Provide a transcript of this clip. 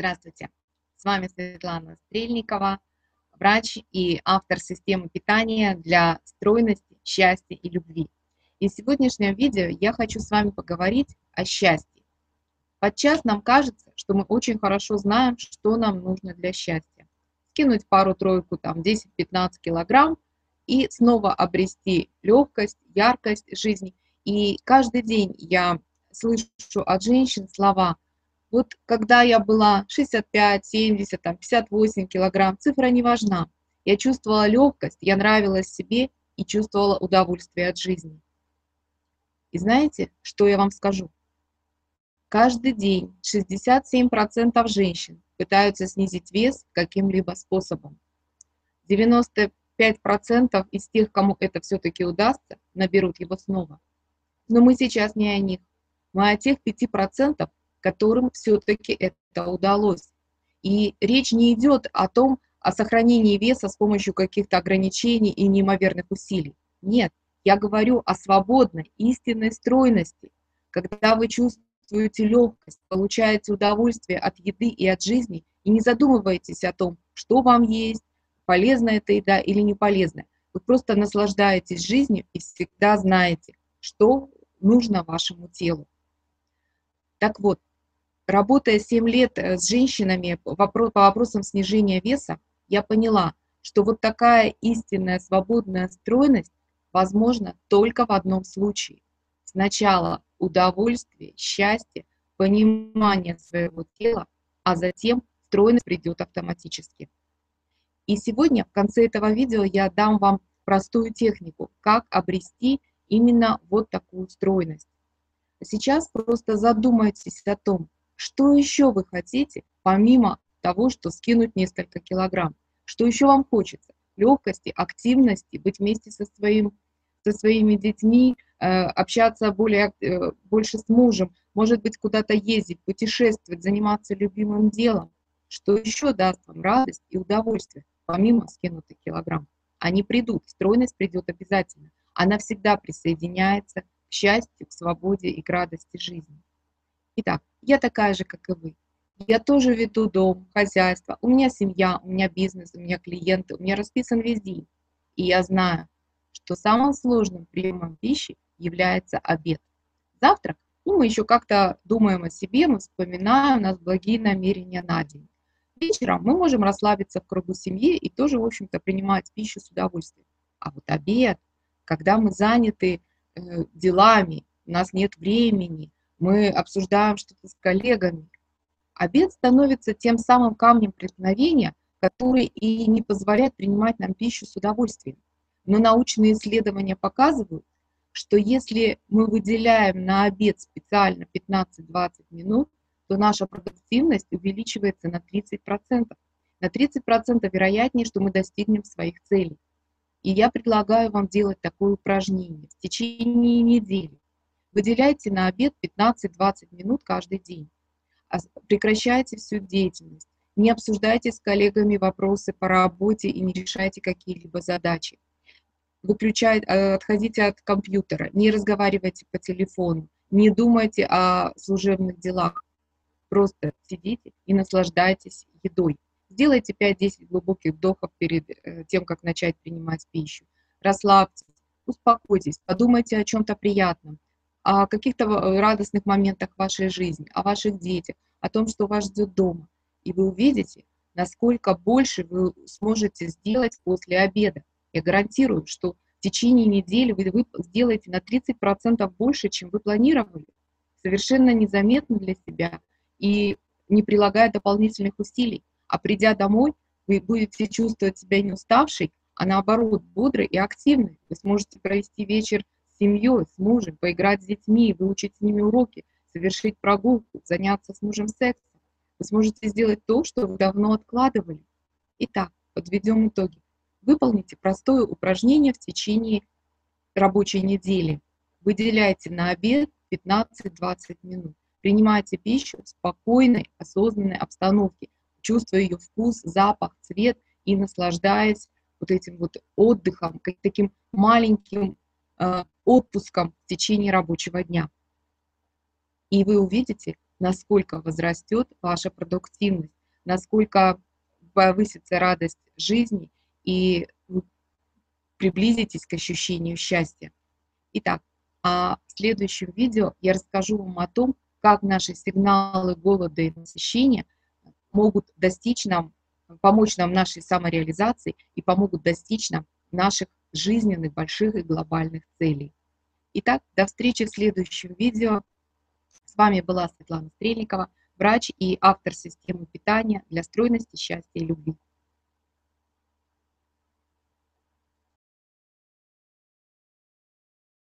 Здравствуйте, с вами Светлана Стрельникова, врач и автор системы питания для стройности, счастья и любви. И в сегодняшнем видео я хочу с вами поговорить о счастье. Подчас нам кажется, что мы очень хорошо знаем, что нам нужно для счастья. Скинуть пару-тройку, там 10-15 килограмм и снова обрести легкость, яркость жизни. И каждый день я слышу от женщин слова – вот когда я была 65, 70, там, 58 килограмм, цифра не важна. Я чувствовала легкость, я нравилась себе и чувствовала удовольствие от жизни. И знаете, что я вам скажу? Каждый день 67% женщин пытаются снизить вес каким-либо способом. 95% из тех, кому это все-таки удастся, наберут его снова. Но мы сейчас не о них. Мы о тех 5%, которым все-таки это удалось. И речь не идет о том, о сохранении веса с помощью каких-то ограничений и неимоверных усилий. Нет, я говорю о свободной, истинной стройности, когда вы чувствуете легкость, получаете удовольствие от еды и от жизни, и не задумываетесь о том, что вам есть, полезная эта еда или не полезная. Вы просто наслаждаетесь жизнью и всегда знаете, что нужно вашему телу. Так вот, Работая 7 лет э, с женщинами по вопросам снижения веса, я поняла, что вот такая истинная свободная стройность возможна только в одном случае. Сначала удовольствие, счастье, понимание своего тела, а затем стройность придет автоматически. И сегодня в конце этого видео я дам вам простую технику, как обрести именно вот такую стройность. Сейчас просто задумайтесь о том, что еще вы хотите, помимо того, что скинуть несколько килограмм? Что еще вам хочется? Легкости, активности, быть вместе со, своим, со своими детьми, э, общаться более, э, больше с мужем, может быть, куда-то ездить, путешествовать, заниматься любимым делом. Что еще даст вам радость и удовольствие, помимо скинутых килограмм? Они придут, стройность придет обязательно. Она всегда присоединяется к счастью, к свободе и к радости жизни. Итак, я такая же, как и вы. Я тоже веду дом, хозяйство, у меня семья, у меня бизнес, у меня клиенты, у меня расписан весь день. И я знаю, что самым сложным приемом пищи является обед. Завтрак, ну, мы еще как-то думаем о себе, мы вспоминаем, у нас благие намерения на день. Вечером мы можем расслабиться в кругу семьи и тоже, в общем-то, принимать пищу с удовольствием. А вот обед, когда мы заняты э, делами, у нас нет времени, мы обсуждаем что-то с коллегами. Обед становится тем самым камнем преткновения, который и не позволяет принимать нам пищу с удовольствием. Но научные исследования показывают, что если мы выделяем на обед специально 15-20 минут, то наша продуктивность увеличивается на 30%. На 30% вероятнее, что мы достигнем своих целей. И я предлагаю вам делать такое упражнение в течение недели. Выделяйте на обед 15-20 минут каждый день. Прекращайте всю деятельность. Не обсуждайте с коллегами вопросы по работе и не решайте какие-либо задачи. Выключайте, э, отходите от компьютера, не разговаривайте по телефону, не думайте о служебных делах. Просто сидите и наслаждайтесь едой. Сделайте 5-10 глубоких вдохов перед э, тем, как начать принимать пищу. Расслабьтесь, успокойтесь, подумайте о чем-то приятном о каких-то э, радостных моментах вашей жизни, о ваших детях, о том, что вас ждет дома. И вы увидите, насколько больше вы сможете сделать после обеда. Я гарантирую, что в течение недели вы, вы сделаете на 30% больше, чем вы планировали, совершенно незаметно для себя и не прилагая дополнительных усилий. А придя домой, вы будете чувствовать себя не уставшей, а наоборот бодрой и активной. Вы сможете провести вечер семьей, с мужем, поиграть с детьми, выучить с ними уроки, совершить прогулку, заняться с мужем сексом. Вы сможете сделать то, что вы давно откладывали. Итак, подведем итоги. Выполните простое упражнение в течение рабочей недели. Выделяйте на обед 15-20 минут. Принимайте пищу в спокойной, осознанной обстановке, чувствуя ее вкус, запах, цвет и наслаждаясь вот этим вот отдыхом, как таким маленьким э, отпуском в течение рабочего дня. И вы увидите, насколько возрастет ваша продуктивность, насколько повысится радость жизни и вы приблизитесь к ощущению счастья. Итак, а в следующем видео я расскажу вам о том, как наши сигналы голода и насыщения могут достичь нам, помочь нам нашей самореализации и помогут достичь нам наших жизненных, больших и глобальных целей. Итак, до встречи в следующем видео. С вами была Светлана Стрельникова, врач и автор системы питания для стройности, счастья и любви.